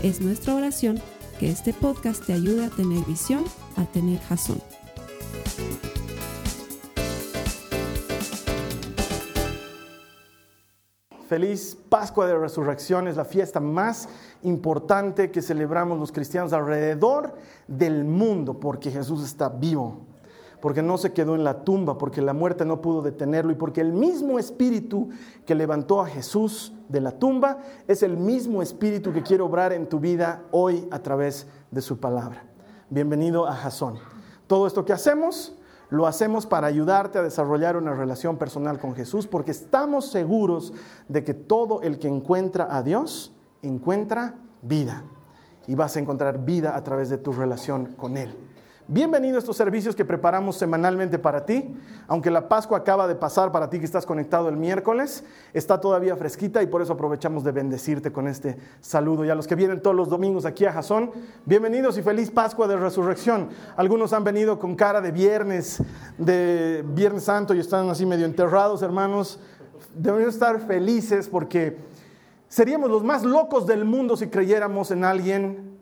Es nuestra oración que este podcast te ayude a tener visión, a tener jazón. Feliz Pascua de Resurrección es la fiesta más importante que celebramos los cristianos alrededor del mundo porque Jesús está vivo, porque no se quedó en la tumba, porque la muerte no pudo detenerlo y porque el mismo espíritu que levantó a Jesús de la tumba es el mismo espíritu que quiere obrar en tu vida hoy a través de su palabra. Bienvenido a Jasón. Todo esto que hacemos lo hacemos para ayudarte a desarrollar una relación personal con Jesús porque estamos seguros de que todo el que encuentra a Dios encuentra vida y vas a encontrar vida a través de tu relación con Él. Bienvenido a estos servicios que preparamos semanalmente para ti. Aunque la Pascua acaba de pasar para ti que estás conectado el miércoles, está todavía fresquita y por eso aprovechamos de bendecirte con este saludo. Y a los que vienen todos los domingos aquí a Jasón, bienvenidos y feliz Pascua de Resurrección. Algunos han venido con cara de viernes, de Viernes Santo y están así medio enterrados, hermanos. Debemos estar felices porque seríamos los más locos del mundo si creyéramos en alguien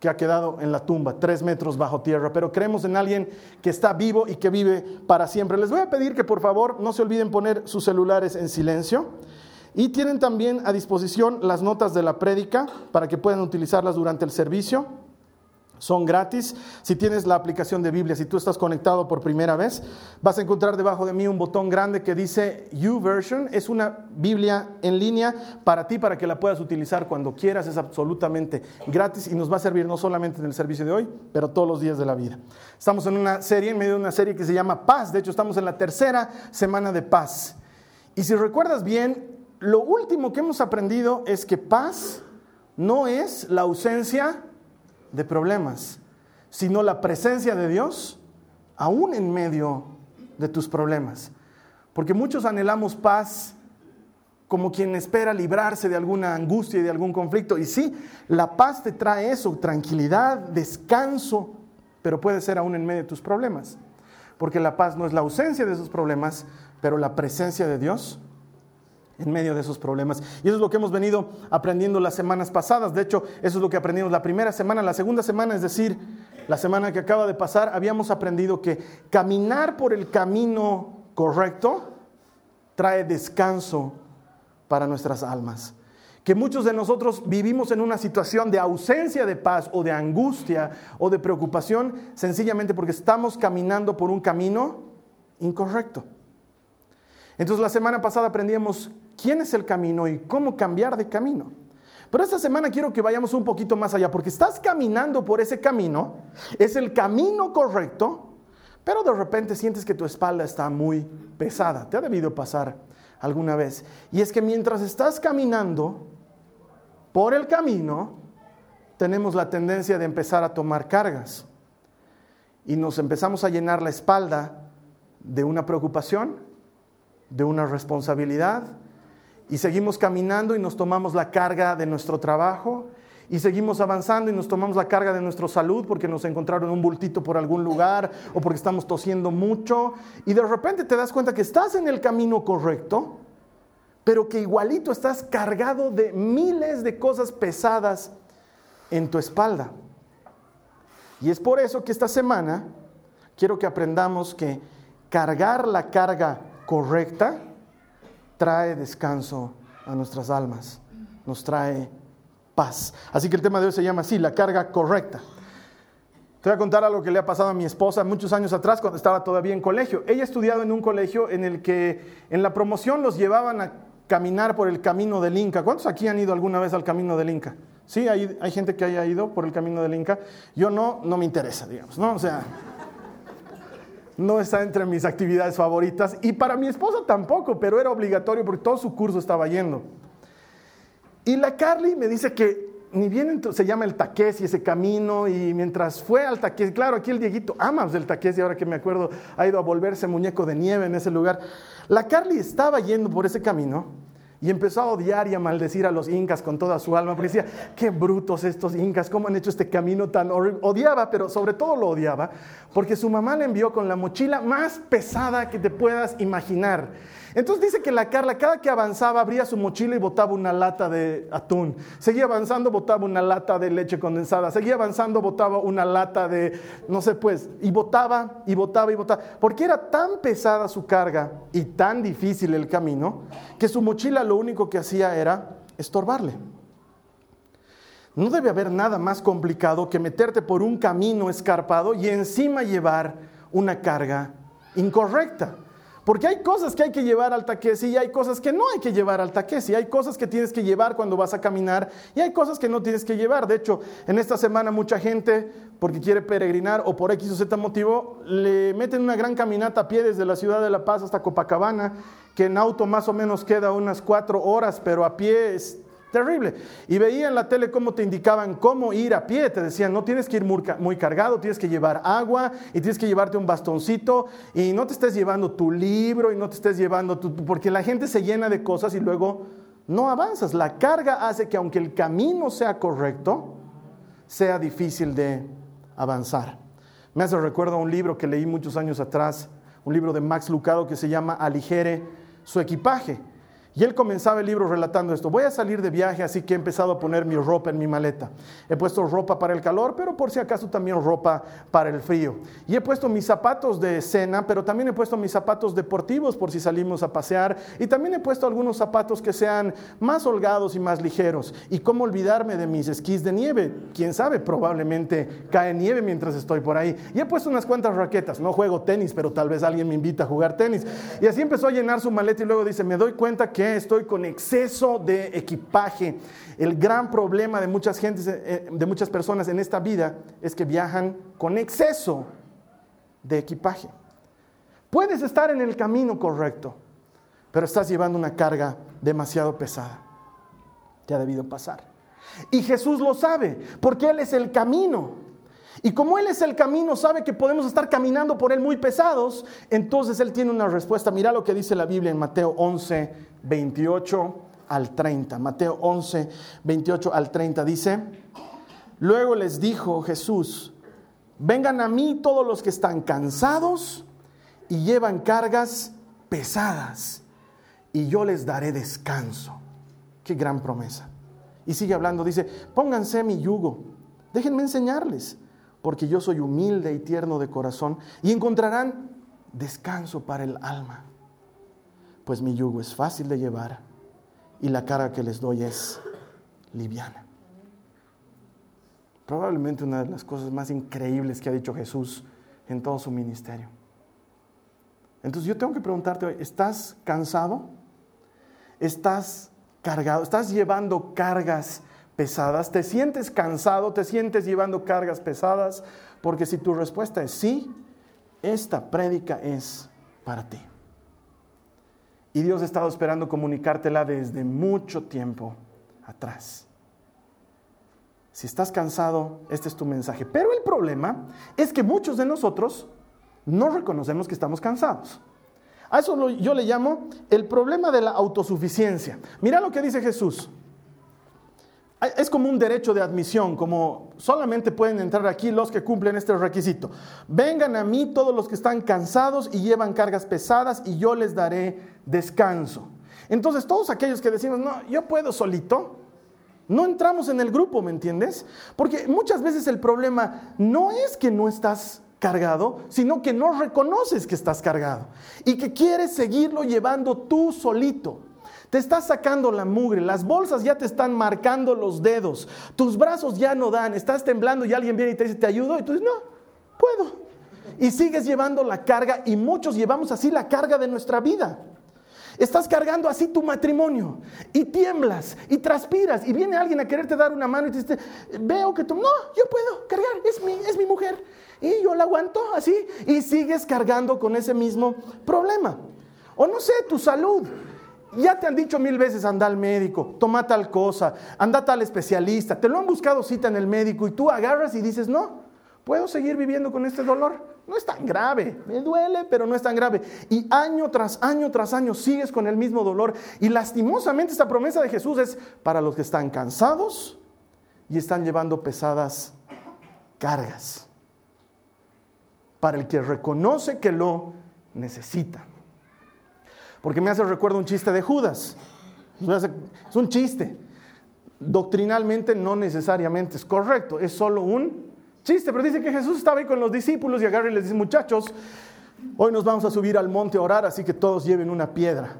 que ha quedado en la tumba, tres metros bajo tierra, pero creemos en alguien que está vivo y que vive para siempre. Les voy a pedir que por favor no se olviden poner sus celulares en silencio. Y tienen también a disposición las notas de la prédica para que puedan utilizarlas durante el servicio son gratis. Si tienes la aplicación de Biblia, si tú estás conectado por primera vez, vas a encontrar debajo de mí un botón grande que dice YouVersion. Es una Biblia en línea para ti, para que la puedas utilizar cuando quieras. Es absolutamente gratis y nos va a servir no solamente en el servicio de hoy, pero todos los días de la vida. Estamos en una serie, en medio de una serie que se llama Paz. De hecho, estamos en la tercera semana de paz. Y si recuerdas bien, lo último que hemos aprendido es que paz no es la ausencia de problemas, sino la presencia de Dios aún en medio de tus problemas. Porque muchos anhelamos paz como quien espera librarse de alguna angustia y de algún conflicto. Y sí, la paz te trae eso, tranquilidad, descanso, pero puede ser aún en medio de tus problemas. Porque la paz no es la ausencia de esos problemas, pero la presencia de Dios en medio de esos problemas. Y eso es lo que hemos venido aprendiendo las semanas pasadas. De hecho, eso es lo que aprendimos la primera semana. La segunda semana, es decir, la semana que acaba de pasar, habíamos aprendido que caminar por el camino correcto trae descanso para nuestras almas. Que muchos de nosotros vivimos en una situación de ausencia de paz o de angustia o de preocupación sencillamente porque estamos caminando por un camino incorrecto. Entonces la semana pasada aprendíamos quién es el camino y cómo cambiar de camino. Pero esta semana quiero que vayamos un poquito más allá, porque estás caminando por ese camino, es el camino correcto, pero de repente sientes que tu espalda está muy pesada. Te ha debido pasar alguna vez. Y es que mientras estás caminando por el camino, tenemos la tendencia de empezar a tomar cargas. Y nos empezamos a llenar la espalda de una preocupación, de una responsabilidad, y seguimos caminando y nos tomamos la carga de nuestro trabajo y seguimos avanzando y nos tomamos la carga de nuestra salud porque nos encontraron un bultito por algún lugar o porque estamos tosiendo mucho y de repente te das cuenta que estás en el camino correcto, pero que igualito estás cargado de miles de cosas pesadas en tu espalda. Y es por eso que esta semana quiero que aprendamos que cargar la carga correcta trae descanso a nuestras almas, nos trae paz. Así que el tema de hoy se llama así, la carga correcta. Te voy a contar algo que le ha pasado a mi esposa muchos años atrás cuando estaba todavía en colegio. Ella ha estudiado en un colegio en el que en la promoción los llevaban a caminar por el camino del Inca. ¿Cuántos aquí han ido alguna vez al camino del Inca? Sí, hay, hay gente que haya ido por el camino del Inca. Yo no, no me interesa, digamos, ¿no? O sea, no está entre mis actividades favoritas y para mi esposa tampoco, pero era obligatorio porque todo su curso estaba yendo. Y la Carly me dice que ni bien se llama el Taqués y ese camino, y mientras fue al Taqués, claro, aquí el Dieguito ama del Taqués y ahora que me acuerdo ha ido a volverse muñeco de nieve en ese lugar. La Carly estaba yendo por ese camino y empezó a odiar y a maldecir a los incas con toda su alma, porque decía, qué brutos estos incas, cómo han hecho este camino tan horrible. Odiaba, pero sobre todo lo odiaba, porque su mamá le envió con la mochila más pesada que te puedas imaginar. Entonces dice que la Carla cada que avanzaba abría su mochila y botaba una lata de atún. Seguía avanzando, botaba una lata de leche condensada. Seguía avanzando, botaba una lata de, no sé pues, y botaba y botaba y botaba. Porque era tan pesada su carga y tan difícil el camino que su mochila lo único que hacía era estorbarle. No debe haber nada más complicado que meterte por un camino escarpado y encima llevar una carga incorrecta. Porque hay cosas que hay que llevar al taquesi y hay cosas que no hay que llevar al taquesi. Hay cosas que tienes que llevar cuando vas a caminar y hay cosas que no tienes que llevar. De hecho, en esta semana mucha gente, porque quiere peregrinar o por X o Z motivo, le meten una gran caminata a pie desde la ciudad de La Paz hasta Copacabana, que en auto más o menos queda unas cuatro horas, pero a pie es Terrible. Y veía en la tele cómo te indicaban cómo ir a pie. Te decían, no tienes que ir muy, cargado, tienes que llevar agua y tienes que llevarte un bastoncito y no te estés llevando tu libro y no te estés llevando tu... Porque la gente se llena de cosas y luego no avanzas. La carga hace que aunque el camino sea correcto, sea difícil de avanzar. Me hace recuerdo a un libro que leí muchos años atrás, un libro de Max Lucado que se llama Aligere su equipaje. Y él comenzaba el libro relatando esto. Voy a salir de viaje, así que he empezado a poner mi ropa en mi maleta. He puesto ropa para el calor, pero por si acaso también ropa para el frío. Y he puesto mis zapatos de cena, pero también he puesto mis zapatos deportivos por si salimos a pasear. Y también he puesto algunos zapatos que sean más holgados y más ligeros. Y cómo olvidarme de mis esquís de nieve. Quién sabe, probablemente cae nieve mientras estoy por ahí. Y he puesto unas cuantas raquetas. No juego tenis, pero tal vez alguien me invita a jugar tenis. Y así empezó a llenar su maleta y luego dice, me doy cuenta que estoy con exceso de equipaje. El gran problema de muchas, gentes, eh, de muchas personas en esta vida es que viajan con exceso de equipaje. Puedes estar en el camino correcto, pero estás llevando una carga demasiado pesada. Te ha debido pasar. Y Jesús lo sabe, porque Él es el camino. Y como Él es el camino, sabe que podemos estar caminando por Él muy pesados, entonces Él tiene una respuesta. Mira lo que dice la Biblia en Mateo 11, 28 al 30. Mateo 11, 28 al 30 dice, luego les dijo Jesús, vengan a mí todos los que están cansados y llevan cargas pesadas, y yo les daré descanso. Qué gran promesa. Y sigue hablando, dice, pónganse mi yugo, déjenme enseñarles porque yo soy humilde y tierno de corazón, y encontrarán descanso para el alma, pues mi yugo es fácil de llevar y la carga que les doy es liviana. Probablemente una de las cosas más increíbles que ha dicho Jesús en todo su ministerio. Entonces yo tengo que preguntarte, ¿estás cansado? ¿Estás cargado? ¿Estás llevando cargas pesadas? ¿Te sientes cansado? ¿Te sientes llevando cargas pesadas? Porque si tu respuesta es sí, esta prédica es para ti. Y Dios ha estado esperando comunicártela desde mucho tiempo atrás. Si estás cansado, este es tu mensaje. Pero el problema es que muchos de nosotros no reconocemos que estamos cansados. A eso yo le llamo el problema de la autosuficiencia. Mira lo que dice Jesús. Es como un derecho de admisión, como solamente pueden entrar aquí los que cumplen este requisito. Vengan a mí todos los que están cansados y llevan cargas pesadas y yo les daré descanso. Entonces todos aquellos que decimos, no, yo puedo solito, no entramos en el grupo, ¿me entiendes? Porque muchas veces el problema no es que no estás cargado, sino que no reconoces que estás cargado y que quieres seguirlo llevando tú solito. Te estás sacando la mugre, las bolsas ya te están marcando los dedos, tus brazos ya no dan, estás temblando y alguien viene y te dice, ¿te ayudo? Y tú dices, no, puedo. Y sigues llevando la carga y muchos llevamos así la carga de nuestra vida. Estás cargando así tu matrimonio y tiemblas y transpiras y viene alguien a quererte dar una mano y te dice, veo que tú, no, yo puedo cargar, es mi, es mi mujer. Y yo la aguanto así y sigues cargando con ese mismo problema. O no sé, tu salud Ya te han dicho mil veces, anda al médico, toma tal cosa, anda tal especialista, te lo han buscado cita en el médico y tú agarras y dices, no, puedo seguir viviendo con este dolor. No es tan grave, me duele, pero no es tan grave. Y año tras año tras año sigues con el mismo dolor. Y lastimosamente esta promesa de Jesús es para los que están cansados y están llevando pesadas cargas. Para el que reconoce que lo necesita. Porque me hace recuerdo un chiste de Judas. Es un chiste. Doctrinalmente no necesariamente es correcto, es solo un chiste. Pero dice que Jesús estaba ahí con los discípulos y agarra y les dice, muchachos, hoy nos vamos a subir al monte a orar, así que todos lleven una piedra.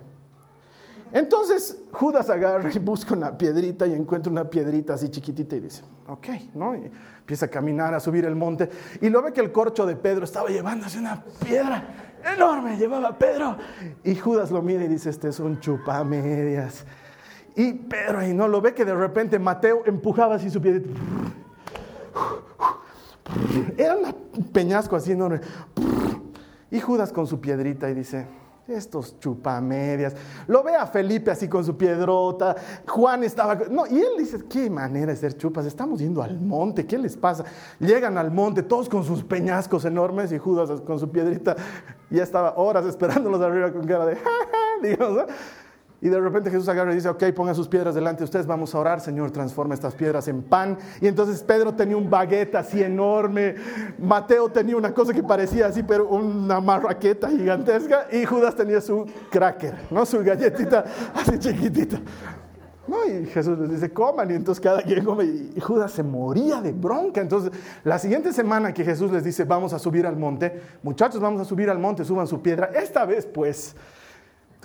Entonces Judas agarra y busca una piedrita y encuentra una piedrita así chiquitita y dice, ok, ¿no? Y empieza a caminar, a subir el monte y lo ve que el corcho de Pedro estaba llevándose una piedra enorme, llevaba Pedro. Y Judas lo mira y dice, este es un chupamedias. Y Pedro ahí no lo ve que de repente Mateo empujaba así su piedrita. Era un peñasco así enorme. Y Judas con su piedrita y dice, estos chupamedias. Lo ve a Felipe así con su piedrota. Juan estaba. No, y él dice: ¿Qué manera de ser chupas? Estamos yendo al monte. ¿Qué les pasa? Llegan al monte, todos con sus peñascos enormes y Judas con su piedrita. Ya estaba horas esperándolos arriba con cara de. Digamos, y de repente Jesús agarra y dice, ok, pongan sus piedras delante de ustedes, vamos a orar, Señor, transforma estas piedras en pan. Y entonces Pedro tenía un baguette así enorme, Mateo tenía una cosa que parecía así, pero una marraqueta gigantesca, y Judas tenía su cracker, ¿no? Su galletita así chiquitita. No, y Jesús les dice, coman, y entonces cada quien come, y Judas se moría de bronca. Entonces, la siguiente semana que Jesús les dice, vamos a subir al monte, muchachos, vamos a subir al monte, suban su piedra, esta vez pues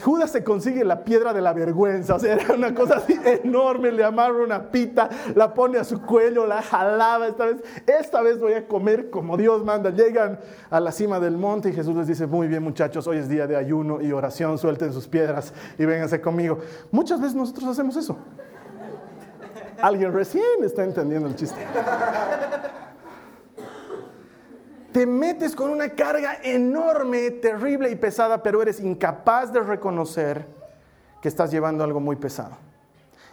Judas se consigue la piedra de la vergüenza, o sea, era una cosa así enorme, le amarra una pita, la pone a su cuello, la jalaba, esta vez, esta vez voy a comer como Dios manda. Llegan a la cima del monte y Jesús les dice, muy bien muchachos, hoy es día de ayuno y oración, suelten sus piedras y vénganse conmigo. Muchas veces nosotros hacemos eso. Alguien recién está entendiendo el chiste te metes con una carga enorme, terrible y pesada, pero eres incapaz de reconocer que estás llevando algo muy pesado.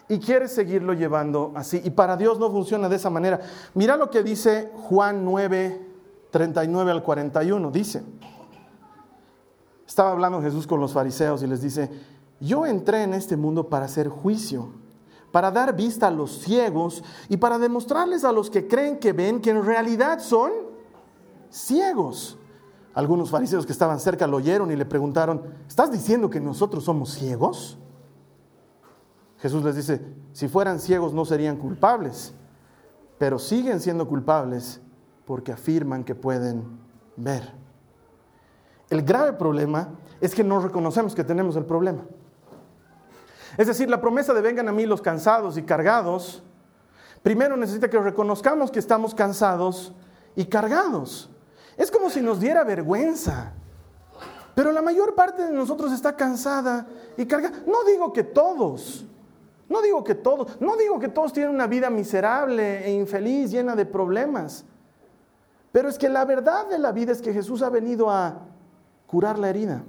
Y quieres seguirlo llevando así. Y para Dios no funciona de esa manera. Mira lo que dice Juan 9, 39 al 41. Dice, estaba hablando Jesús con los fariseos y les dice, yo entré en este mundo para hacer juicio, para dar vista a los ciegos y para demostrarles a los que creen que ven que en realidad son ciegos. Algunos fariseos que estaban cerca lo oyeron y le preguntaron, ¿estás diciendo que nosotros somos ciegos? Jesús les dice, si fueran ciegos no serían culpables, pero siguen siendo culpables porque afirman que pueden ver. El grave problema es que no reconocemos que tenemos el problema. Es decir, la promesa de vengan a mí los cansados y cargados, primero necesita que reconozcamos que estamos cansados y cargados. Es como si nos diera vergüenza. Pero la mayor parte de nosotros está cansada y cargada. No digo que todos, no digo que todos, no digo que todos tienen una vida miserable e infeliz, llena de problemas. Pero es que la verdad de la vida es que Jesús ha venido a curar la herida,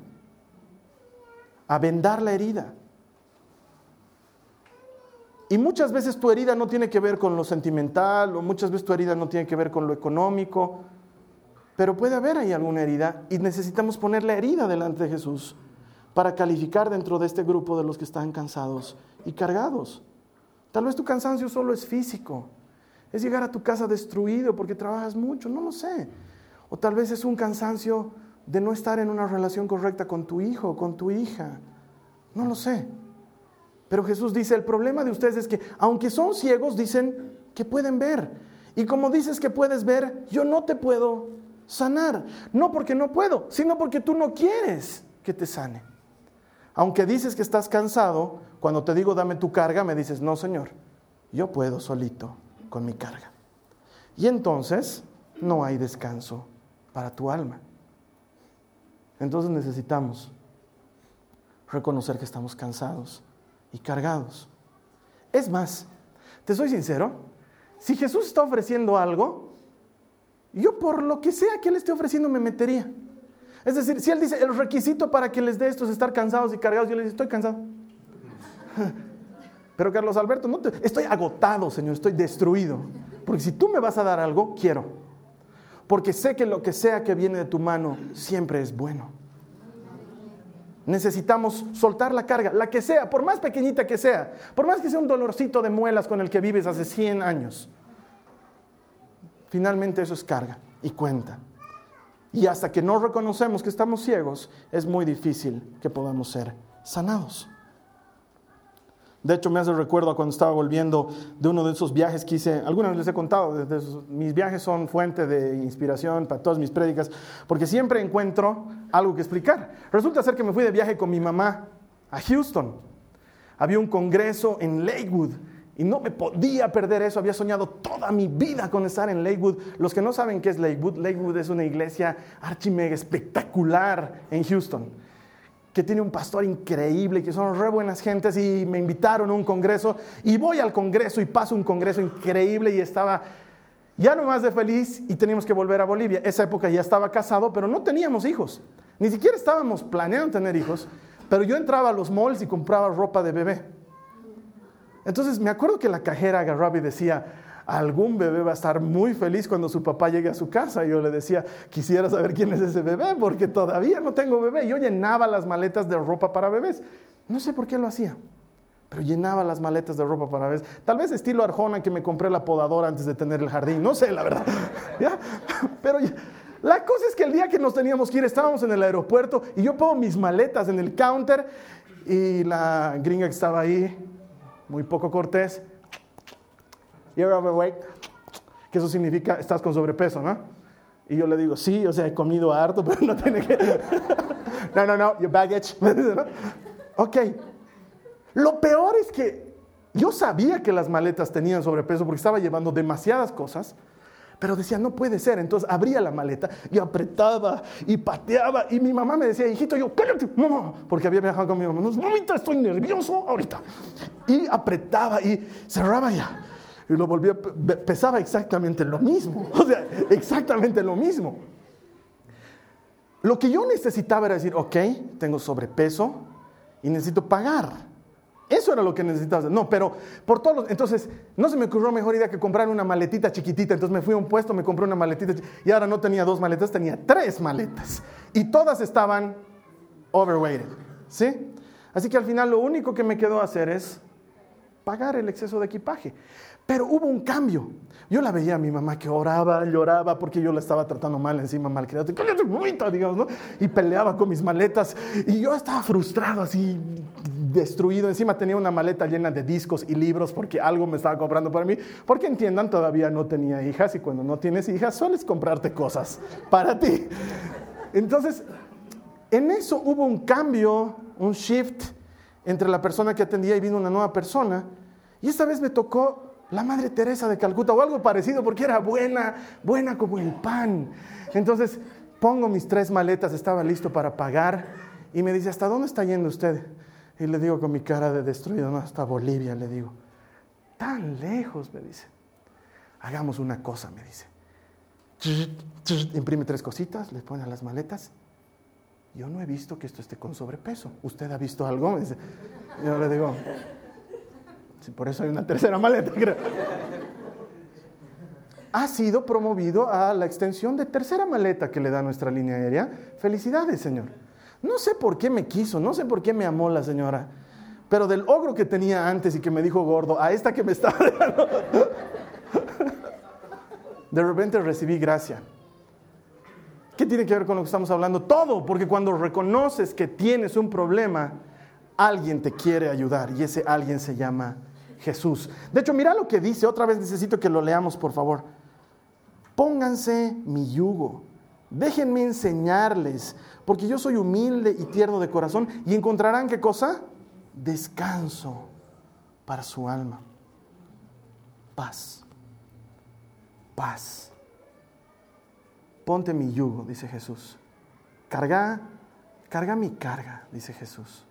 a vendar la herida. Y muchas veces tu herida no tiene que ver con lo sentimental, o muchas veces tu herida no tiene que ver con lo económico, pero puede haber ahí alguna herida y necesitamos poner la herida delante de Jesús para calificar dentro de este grupo de los que están cansados y cargados. Tal vez tu cansancio solo es físico, es llegar a tu casa destruido porque trabajas mucho, no lo sé. O tal vez es un cansancio de no estar en una relación correcta con tu hijo con tu hija, no lo sé. Pero Jesús dice, el problema de ustedes es que aunque son ciegos, dicen que pueden ver. Y como dices que puedes ver, yo no te puedo sanar. No porque no puedo, sino porque tú no quieres que te sane. Aunque dices que estás cansado, cuando te digo dame tu carga, me dices, no Señor, yo puedo solito con mi carga. Y entonces no hay descanso para tu alma. Entonces necesitamos reconocer que estamos cansados y cargados. Es más, te soy sincero, si Jesús está ofreciendo algo, yo por lo que sea que Él esté ofreciendo me metería. Es decir, si Él dice, el requisito para que les dé esto es estar cansados y cargados, yo le digo, estoy cansado. Pero Carlos Alberto, no estoy agotado, Señor, estoy destruido. Porque si tú me vas a dar algo, quiero. Porque sé que lo que sea que viene de tu mano siempre es bueno. Necesitamos soltar la carga, la que sea, por más pequeñita que sea, por más que sea un dolorcito de muelas con el que vives hace 100 años. Finalmente eso es carga y cuenta. Y hasta que no reconocemos que estamos ciegos, es muy difícil que podamos ser sanados. De hecho, me hace recuerdo a cuando estaba volviendo de uno de esos viajes que hice. Algunas les he contado, mis viajes son fuente de inspiración para todas mis prédicas, porque siempre encuentro algo que explicar. Resulta ser que me fui de viaje con mi mamá a Houston. Había un congreso en Lakewood y no me podía perder eso. Había soñado toda mi vida con estar en Lakewood. Los que no saben qué es Lakewood, Lakewood es una iglesia archimega espectacular en Houston que tiene un pastor increíble, que son re buenas gentes y me invitaron a un congreso y voy al congreso y paso un congreso increíble y estaba ya no más de feliz y teníamos que volver a Bolivia. Esa época ya estaba casado, pero no teníamos hijos. Ni siquiera estábamos planeando tener hijos, pero yo entraba a los malls y compraba ropa de bebé. Entonces me acuerdo que la cajera agarraba y decía, algún bebé va a estar muy feliz cuando su papá llegue a su casa. Y yo le decía, quisiera saber quién es ese bebé, porque todavía no tengo bebé. Yo llenaba las maletas de ropa para bebés. No sé por qué lo hacía, pero llenaba las maletas de ropa para bebés. Tal vez estilo Arjona que me compré la podadora antes de tener el jardín, no sé, la verdad. Pero la cosa es que el día que nos teníamos que ir, estábamos en el aeropuerto y yo pongo mis maletas en el counter y la gringa que estaba ahí, muy poco cortés, You're overweight. Que eso significa estás con sobrepeso, ¿no? Y yo le digo, sí, o sea, he comido harto, pero no tiene que. no, no, no, your baggage. ok. Lo peor es que yo sabía que las maletas tenían sobrepeso porque estaba llevando demasiadas cosas, pero decía, no puede ser. Entonces abría la maleta y apretaba y pateaba. Y mi mamá me decía, hijito, yo, cállate, mamá, porque había viajado con mi mamá. Ahorita estoy nervioso, ahorita. Y apretaba y cerraba ya y lo volvía, pesaba exactamente lo mismo. O sea, exactamente lo mismo. Lo que yo necesitaba era decir, ok, tengo sobrepeso y necesito pagar. Eso era lo que necesitaba hacer. No, pero por todos los... Entonces, no se me ocurrió mejor idea que comprar una maletita chiquitita. Entonces me fui a un puesto, me compré una maletita y ahora no tenía dos maletas, tenía tres maletas. Y todas estaban overweighted. ¿Sí? Así que al final lo único que me quedó hacer es pagar el exceso de equipaje. Pero hubo un cambio. Yo la veía a mi mamá que oraba, lloraba porque yo la estaba tratando mal encima, mal digamos, ¿no? Y peleaba con mis maletas. Y yo estaba frustrado, así, destruido. Encima tenía una maleta llena de discos y libros porque algo me estaba comprando para mí. Porque entiendan, todavía no tenía hijas y cuando no tienes hijas sueles comprarte cosas para ti. Entonces, en eso hubo un cambio, un shift entre la persona que atendía y vino una nueva persona. Y esta vez me tocó la Madre Teresa de Calcuta o algo parecido, porque era buena, buena como el pan. Entonces pongo mis tres maletas, estaba listo para pagar y me dice, ¿hasta dónde está yendo usted? Y le digo con mi cara de destruido, no, hasta Bolivia, le digo. Tan lejos, me dice. Hagamos una cosa, me dice. Imprime tres cositas, le pone a las maletas. Yo no he visto que esto esté con sobrepeso. ¿Usted ha visto algo? Me dice. Yo le digo, por eso hay una tercera maleta. Ha sido promovido a la extensión de tercera maleta que le da nuestra línea aérea. Felicidades, Señor. No sé por qué me quiso, no sé por qué me amó la señora, pero del ogro que tenía antes y que me dijo gordo, a esta que me dando, de repente recibí gracia. ¿Qué tiene que ver con lo que estamos hablando? Todo, porque cuando reconoces que tienes un problema, alguien te quiere ayudar y ese alguien se llama Jesús. De hecho, mira lo que dice, otra vez necesito que lo leamos, por favor. Pónganse mi yugo, déjenme enseñarles, porque yo soy humilde y tierno de corazón, y encontrarán qué cosa? Descanso para su alma. Paz. Paz. Ponte mi yugo, dice Jesús. Carga, carga mi carga, dice Jesús.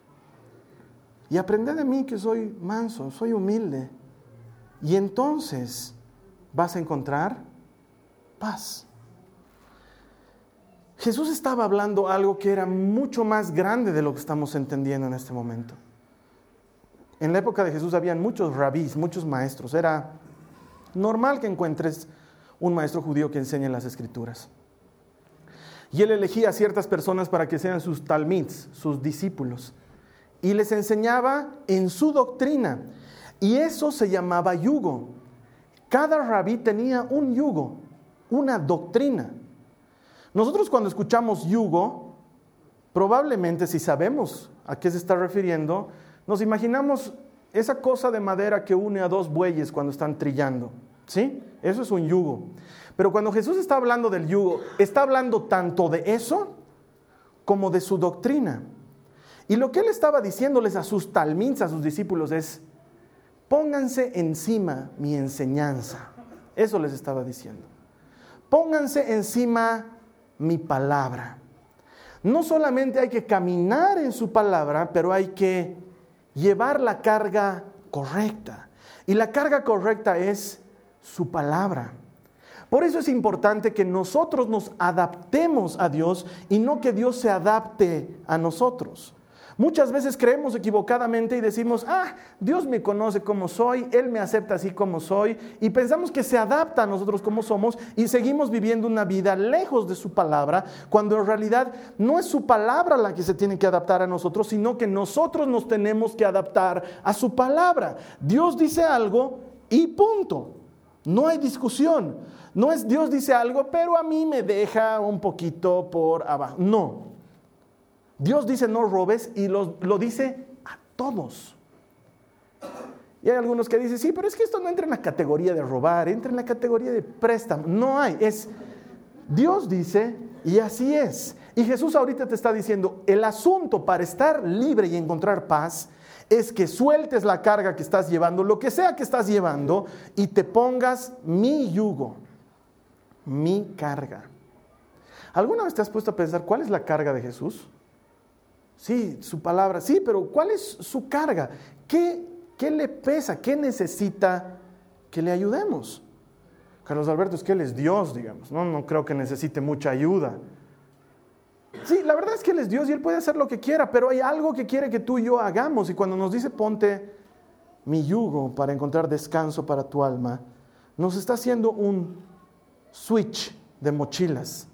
Y aprende de mí que soy manso, soy humilde. Y entonces vas a encontrar paz. Jesús estaba hablando algo que era mucho más grande de lo que estamos entendiendo en este momento. En la época de Jesús habían muchos rabís, muchos maestros. Era normal que encuentres un maestro judío que enseñe las escrituras. Y él elegía a ciertas personas para que sean sus talmids, sus discípulos. Y les enseñaba en su doctrina. Y eso se llamaba yugo. Cada rabí tenía un yugo, una doctrina. Nosotros cuando escuchamos yugo, probablemente si sabemos a qué se está refiriendo, nos imaginamos esa cosa de madera que une a dos bueyes cuando están trillando. ¿Sí? Eso es un yugo. Pero cuando Jesús está hablando del yugo, está hablando tanto de eso como de su doctrina. Y lo que él estaba diciéndoles a sus talmins, a sus discípulos, es, pónganse encima mi enseñanza. Eso les estaba diciendo. Pónganse encima mi palabra. No solamente hay que caminar en su palabra, pero hay que llevar la carga correcta. Y la carga correcta es su palabra. Por eso es importante que nosotros nos adaptemos a Dios y no que Dios se adapte a nosotros. Muchas veces creemos equivocadamente y decimos, ah, Dios me conoce como soy, Él me acepta así como soy, y pensamos que se adapta a nosotros como somos y seguimos viviendo una vida lejos de su palabra, cuando en realidad no es su palabra la que se tiene que adaptar a nosotros, sino que nosotros nos tenemos que adaptar a su palabra. Dios dice algo y punto. No hay discusión. No es Dios dice algo, pero a mí me deja un poquito por abajo. No, Dios dice no robes y lo, dice a todos. Y hay algunos que dicen, sí, pero es que esto no entra en la categoría de robar, entra en la categoría de préstamo. No hay, es Dios dice y así es. Y Jesús ahorita te está diciendo, el asunto para estar libre y encontrar paz es que sueltes la carga que estás llevando, lo que sea que estás llevando, y te pongas mi yugo, mi carga. ¿Alguna vez te has puesto a pensar cuál es la carga de Jesús? Sí, su palabra. Sí, pero ¿cuál es su carga? ¿Qué, qué le pesa? ¿Qué necesita que le ayudemos? Carlos Alberto es que Él es Dios, digamos. No, no creo que necesite mucha ayuda. Sí, la verdad es que Él es Dios y Él puede hacer lo que quiera, pero hay algo que quiere que tú y yo hagamos. Y cuando nos dice ponte mi yugo para encontrar descanso para tu alma, nos está haciendo un switch de mochilas.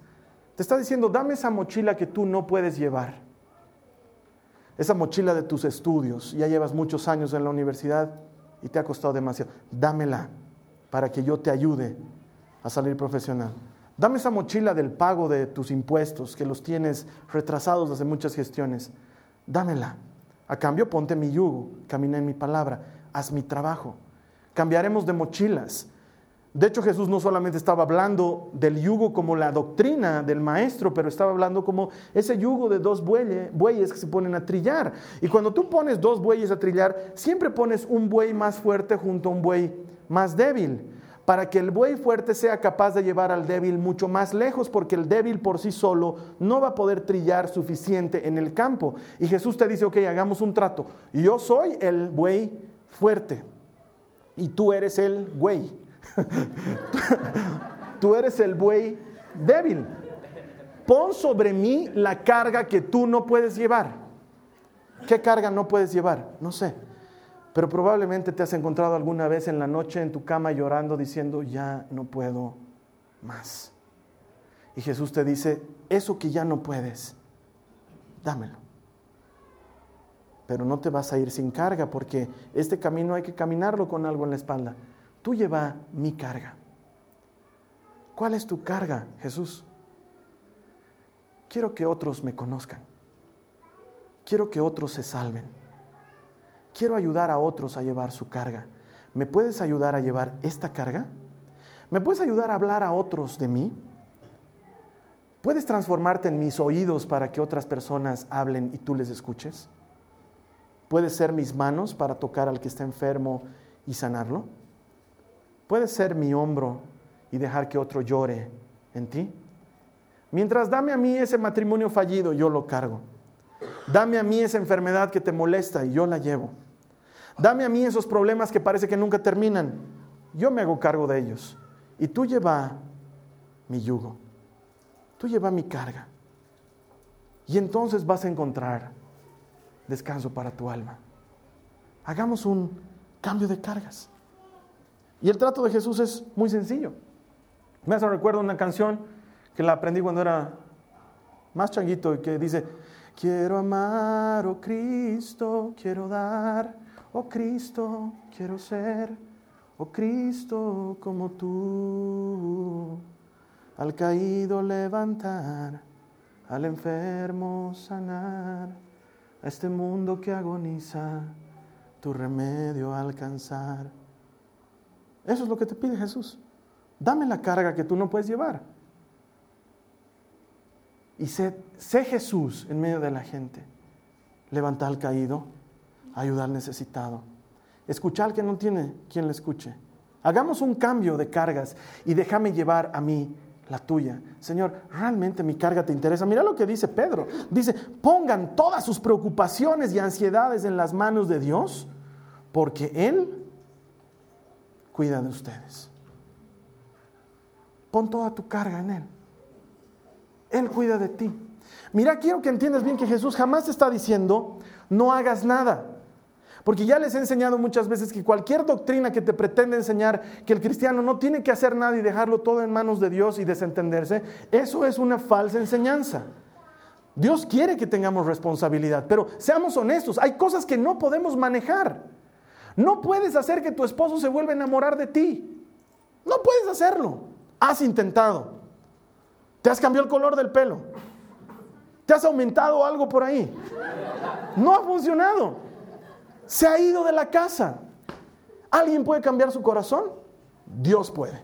Te está diciendo, dame esa mochila que tú no puedes llevar esa mochila de tus estudios, ya llevas muchos años en la universidad y te ha costado demasiado, dámela para que yo te ayude a salir profesional. Dame esa mochila del pago de tus impuestos, que los tienes retrasados hace muchas gestiones. Dámela. A cambio, ponte mi yugo, camina en mi palabra, haz mi trabajo. Cambiaremos de mochilas. De hecho, Jesús no solamente estaba hablando del yugo como la doctrina del maestro, pero estaba hablando como ese yugo de dos bueyes, que se ponen a trillar. Y cuando tú pones dos bueyes a trillar, siempre pones un buey más fuerte junto a un buey más débil, para que el buey fuerte sea capaz de llevar al débil mucho más lejos, porque el débil por sí solo no va a poder trillar suficiente en el campo. Y Jesús te dice, ok, hagamos un trato. Yo soy el buey fuerte y tú eres el buey tú eres el buey débil. Pon sobre mí la carga que tú no puedes llevar. ¿Qué carga no puedes llevar? No sé. Pero probablemente te has encontrado alguna vez en la noche en tu cama llorando diciendo, ya no puedo más. Y Jesús te dice, eso que ya no puedes, dámelo. Pero no te vas a ir sin carga porque este camino hay que caminarlo con algo en la espalda tú lleva mi carga. ¿Cuál es tu carga, Jesús? Quiero que otros me conozcan. Quiero que otros se salven. Quiero ayudar a otros a llevar su carga. ¿Me puedes ayudar a llevar esta carga? ¿Me puedes ayudar a hablar a otros de mí? ¿Puedes transformarte en mis oídos para que otras personas hablen y tú les escuches? ¿Puedes ser mis manos para tocar al que está enfermo y sanarlo? ¿Puedes ser mi hombro y dejar que otro llore en ti? Mientras dame a mí ese matrimonio fallido, yo lo cargo. Dame a mí esa enfermedad que te molesta y yo la llevo. Dame a mí esos problemas que parece que nunca terminan. Yo me hago cargo de ellos. Y tú lleva mi yugo. Tú lleva mi carga. Y entonces vas a encontrar descanso para tu alma. hagamos un cambio de cargas. Y el trato de Jesús es muy sencillo. Me hace recuerdo una canción que la aprendí cuando era más changuito y que dice, quiero amar, oh Cristo, quiero dar, oh Cristo, quiero ser, oh Cristo, como tú, al caído levantar, al enfermo sanar, a este mundo que agoniza, tu remedio alcanzar. Eso es lo que te pide Jesús. Dame la carga que tú no puedes llevar. Y sé, Jesús en medio de la gente. Levanta al caído, ayudar al necesitado. Escuchar al que no tiene quien le escuche. Hagamos un cambio de cargas y déjame llevar a mí la tuya. Señor, realmente mi carga te interesa. Mira lo que dice Pedro. Dice, pongan todas sus preocupaciones y ansiedades en las manos de Dios, porque Él cuida de ustedes. Pon toda tu carga en Él. Él cuida de ti. Mira, quiero que entiendas bien que Jesús jamás está diciendo, no hagas nada. Porque ya les he enseñado muchas veces que cualquier doctrina que te pretende enseñar que el cristiano no tiene que hacer nada y dejarlo todo en manos de Dios y desentenderse, eso es una falsa enseñanza. Dios quiere que tengamos responsabilidad, pero seamos honestos, hay cosas que no podemos manejar. No puedes hacer que tu esposo se vuelva a enamorar de ti. No puedes hacerlo. Has intentado. Te has cambiado el color del pelo. Te has aumentado algo por ahí. No ha funcionado. Se ha ido de la casa. ¿Alguien puede cambiar su corazón? Dios puede.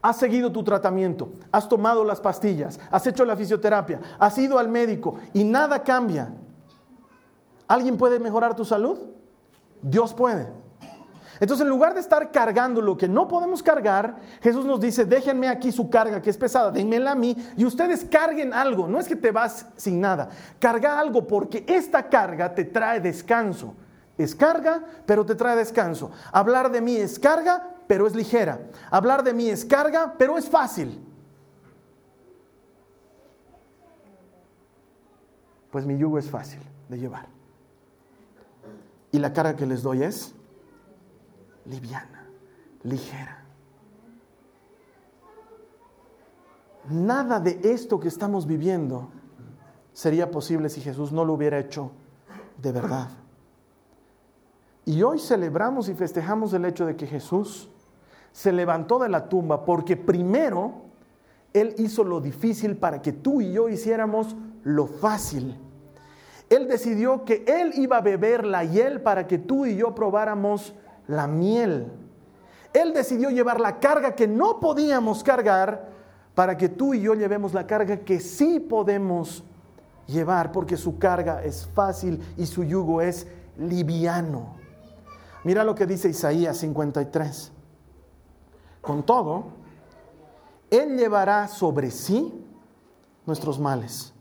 Has seguido tu tratamiento, has tomado las pastillas, has hecho la fisioterapia, has ido al médico y nada cambia. ¿Alguien puede mejorar tu salud? Dios puede. Entonces, en lugar de estar cargando lo que no podemos cargar, Jesús nos dice, déjenme aquí su carga que es pesada, denmela a mí y ustedes carguen algo. No es que te vas sin nada, carga algo porque esta carga te trae descanso. Es carga, pero te trae descanso. Hablar de mí es carga, pero es ligera. Hablar de mí es carga, pero es fácil. Pues mi yugo es fácil de llevar. Y la carga que les doy es liviana, ligera. Nada de esto que estamos viviendo sería posible si Jesús no lo hubiera hecho de verdad. Y hoy celebramos y festejamos el hecho de que Jesús se levantó de la tumba porque primero Él hizo lo difícil para que tú y yo hiciéramos lo fácil. Él decidió que Él iba a beber la hiel para que tú y yo probáramos la miel. Él decidió llevar la carga que no podíamos cargar para que tú y yo llevemos la carga que sí podemos llevar, porque su carga es fácil y su yugo es liviano. Mira lo que dice Isaías 53. Con todo, Él llevará sobre sí nuestros males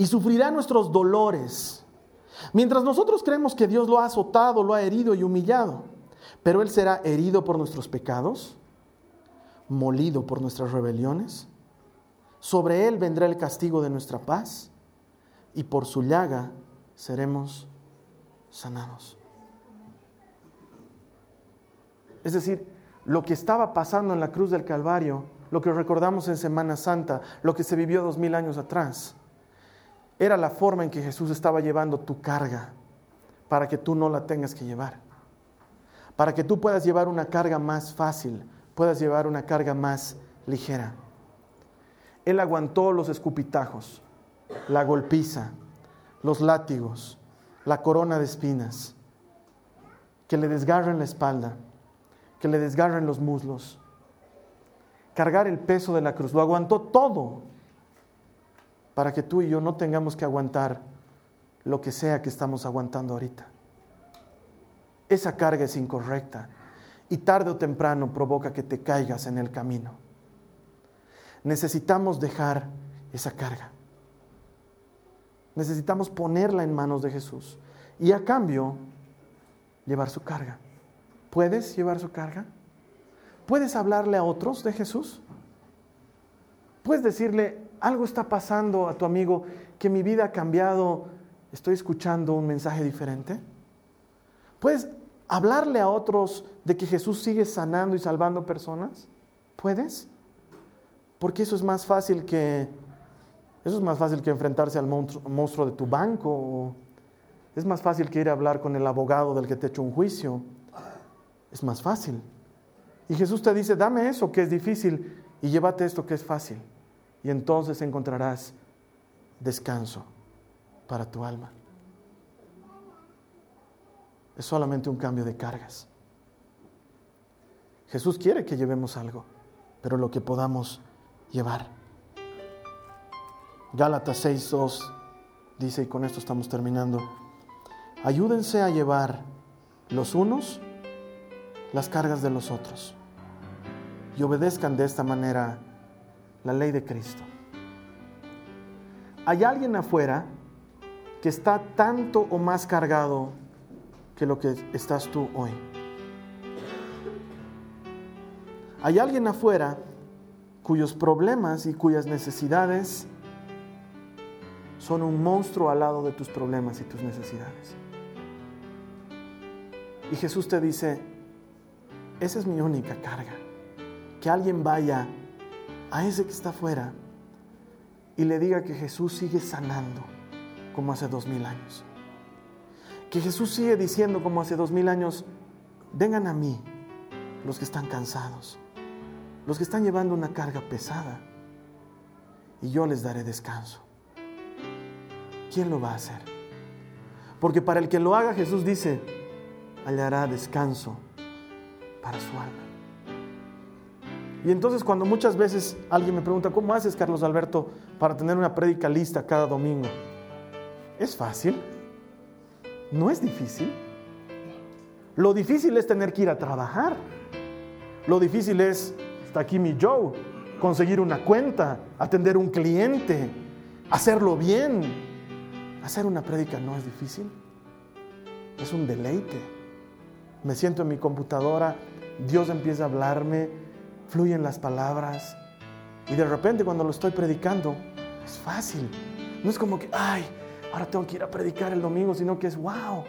y sufrirá nuestros dolores. Mientras nosotros creemos que Dios lo ha azotado, lo ha herido y humillado, pero Él será herido por nuestros pecados, molido por nuestras rebeliones. Sobre Él vendrá el castigo de nuestra paz y por su llaga seremos sanados. Es decir, lo que estaba pasando en la cruz del Calvario, lo que recordamos en Semana Santa, lo que se vivió dos mil años atrás, era la forma en que Jesús estaba llevando tu carga para que tú no la tengas que llevar. Para que tú puedas llevar una carga más fácil, puedas llevar una carga más ligera. Él aguantó los escupitajos, la golpiza, los látigos, la corona de espinas, que le desgarren la espalda, que le desgarren los muslos, cargar el peso de la cruz, lo aguantó todo para que tú y yo no tengamos que aguantar lo que sea que estamos aguantando ahorita. Esa carga es incorrecta y tarde o temprano provoca que te caigas en el camino. Necesitamos dejar esa carga. Necesitamos ponerla en manos de Jesús y a cambio llevar su carga. ¿Puedes llevar su carga? ¿Puedes hablarle a otros de Jesús? ¿Puedes decirle, algo está pasando a tu amigo, que mi vida ha cambiado, estoy escuchando un mensaje diferente. ¿Puedes hablarle a otros de que Jesús sigue sanando y salvando personas? ¿Puedes? Porque eso es más fácil que eso es más fácil que enfrentarse al monstruo, de tu banco. Es más fácil que ir a hablar con el abogado del que te hecho un juicio. Es más fácil. Y Jesús te dice, dame eso que es difícil y llévate esto que es fácil. Y entonces encontrarás descanso para tu alma. Es solamente un cambio de cargas. Jesús quiere que llevemos algo, pero lo que podamos llevar. Gálatas 6.2 dice, y con esto estamos terminando, ayúdense a llevar los unos las cargas de los otros y obedezcan de esta manera la ley de Cristo. Hay alguien afuera que está tanto o más cargado que lo que estás tú hoy. Hay alguien afuera cuyos problemas y cuyas necesidades son un monstruo al lado de tus problemas y tus necesidades. Y Jesús te dice, esa es mi única carga. Que alguien vaya a ese que está afuera y le diga que Jesús sigue sanando como hace dos mil años. Que Jesús sigue diciendo como hace dos mil años, vengan a mí los que están cansados, los que están llevando una carga pesada, y yo les daré descanso. ¿Quién lo va a hacer? Porque para el que lo haga Jesús dice, hallará descanso para su alma. Y entonces cuando muchas veces alguien me pregunta, ¿cómo haces, Carlos Alberto, para tener una prédica lista cada domingo? ¿Es fácil? ¿No es difícil? Lo difícil es tener que ir a trabajar. Lo difícil es, está aquí mi Joe, conseguir una cuenta, atender un cliente, hacerlo bien. Hacer una prédica no es difícil. Es un deleite. Me siento en mi computadora, Dios empieza a hablarme, fluyen las palabras. Y de repente cuando lo estoy predicando, es fácil. No es como que, ay, ahora tengo que ir a predicar el domingo, sino que es, wow,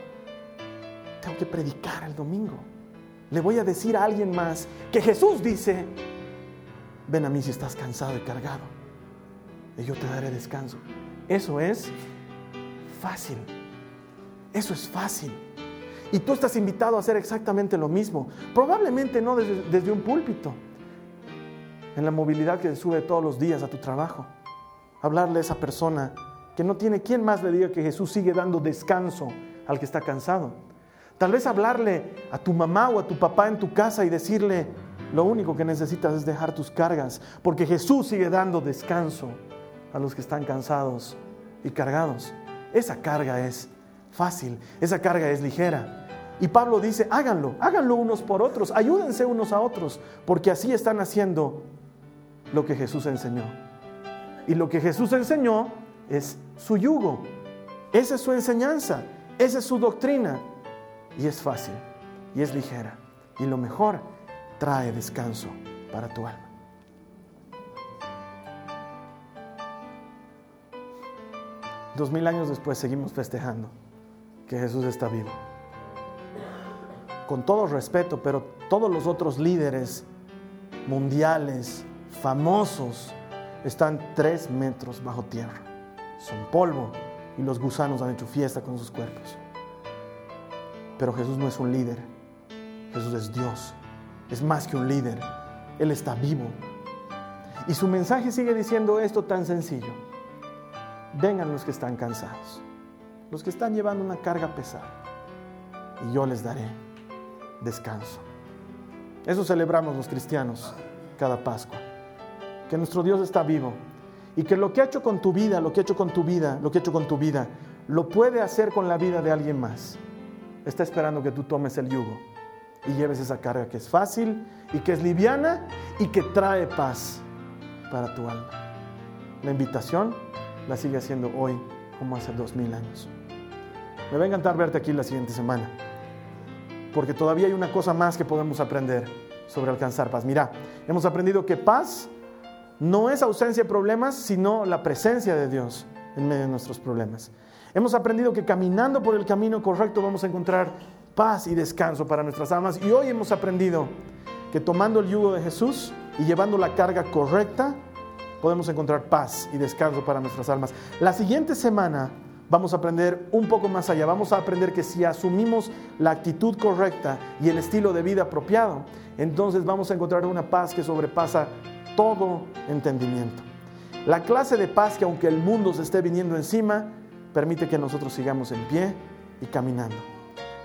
tengo que predicar el domingo. Le voy a decir a alguien más que Jesús dice, ven a mí si estás cansado y cargado, y yo te daré descanso. Eso es fácil. Eso es fácil. Y tú estás invitado a hacer exactamente lo mismo. Probablemente no desde, desde un púlpito, en la movilidad que sube todos los días a tu trabajo. Hablarle a esa persona que no tiene quien más le diga que Jesús sigue dando descanso al que está cansado. Tal vez hablarle a tu mamá o a tu papá en tu casa y decirle, lo único que necesitas es dejar tus cargas, porque Jesús sigue dando descanso a los que están cansados y cargados. Esa carga es fácil, esa carga es ligera. Y Pablo dice, háganlo, háganlo unos por otros, ayúdense unos a otros, porque así están haciendo lo que Jesús enseñó. Y lo que Jesús enseñó es su yugo. Esa es su enseñanza, esa es su doctrina. Y es fácil, y es ligera. Y lo mejor, trae descanso para tu alma. Dos mil años después seguimos festejando que Jesús está vivo. Con todo respeto, pero todos los otros líderes mundiales, famosos están tres metros bajo tierra. Son polvo y los gusanos han hecho fiesta con sus cuerpos. Pero Jesús no es un líder. Jesús es Dios. Es más que un líder. Él está vivo. Y su mensaje sigue diciendo esto tan sencillo. Vengan los que están cansados, los que están llevando una carga pesada, y yo les daré descanso. Eso celebramos los cristianos cada Pascua que nuestro Dios está vivo y que lo que ha hecho con tu vida, lo que ha hecho con tu vida, lo que ha hecho con tu vida, lo puede hacer con la vida de alguien más. Está esperando que tú tomes el yugo y lleves esa carga que es fácil y que es liviana y que trae paz para tu alma. La invitación la sigue haciendo hoy como hace dos mil años. Me va a encantar verte aquí la siguiente semana, porque todavía hay una cosa más que podemos aprender sobre alcanzar paz. Mira, hemos aprendido que paz no es ausencia de problemas, sino la presencia de Dios en medio de nuestros problemas. Hemos aprendido que caminando por el camino correcto vamos a encontrar paz y descanso para nuestras almas. Y hoy hemos aprendido que tomando el yugo de Jesús y llevando la carga correcta, podemos encontrar paz y descanso para nuestras almas. La siguiente semana vamos a aprender un poco más allá. Vamos a aprender que si asumimos la actitud correcta y el estilo de vida apropiado, entonces vamos a encontrar una paz que sobrepasa todo entendimiento. La clase de paz que aunque el mundo se esté viniendo encima, permite que nosotros sigamos en pie y caminando.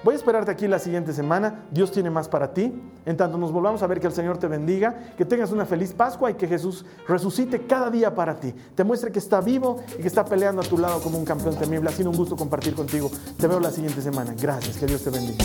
Voy a esperarte aquí la siguiente semana. Dios tiene más para ti. En tanto nos volvamos a ver que el Señor te bendiga, que tengas una feliz Pascua y que Jesús resucite cada día para ti. Te muestre que está vivo y que está peleando a tu lado como un campeón temible. Ha sido un gusto compartir contigo. Te veo la siguiente semana. Gracias. Que Dios te bendiga.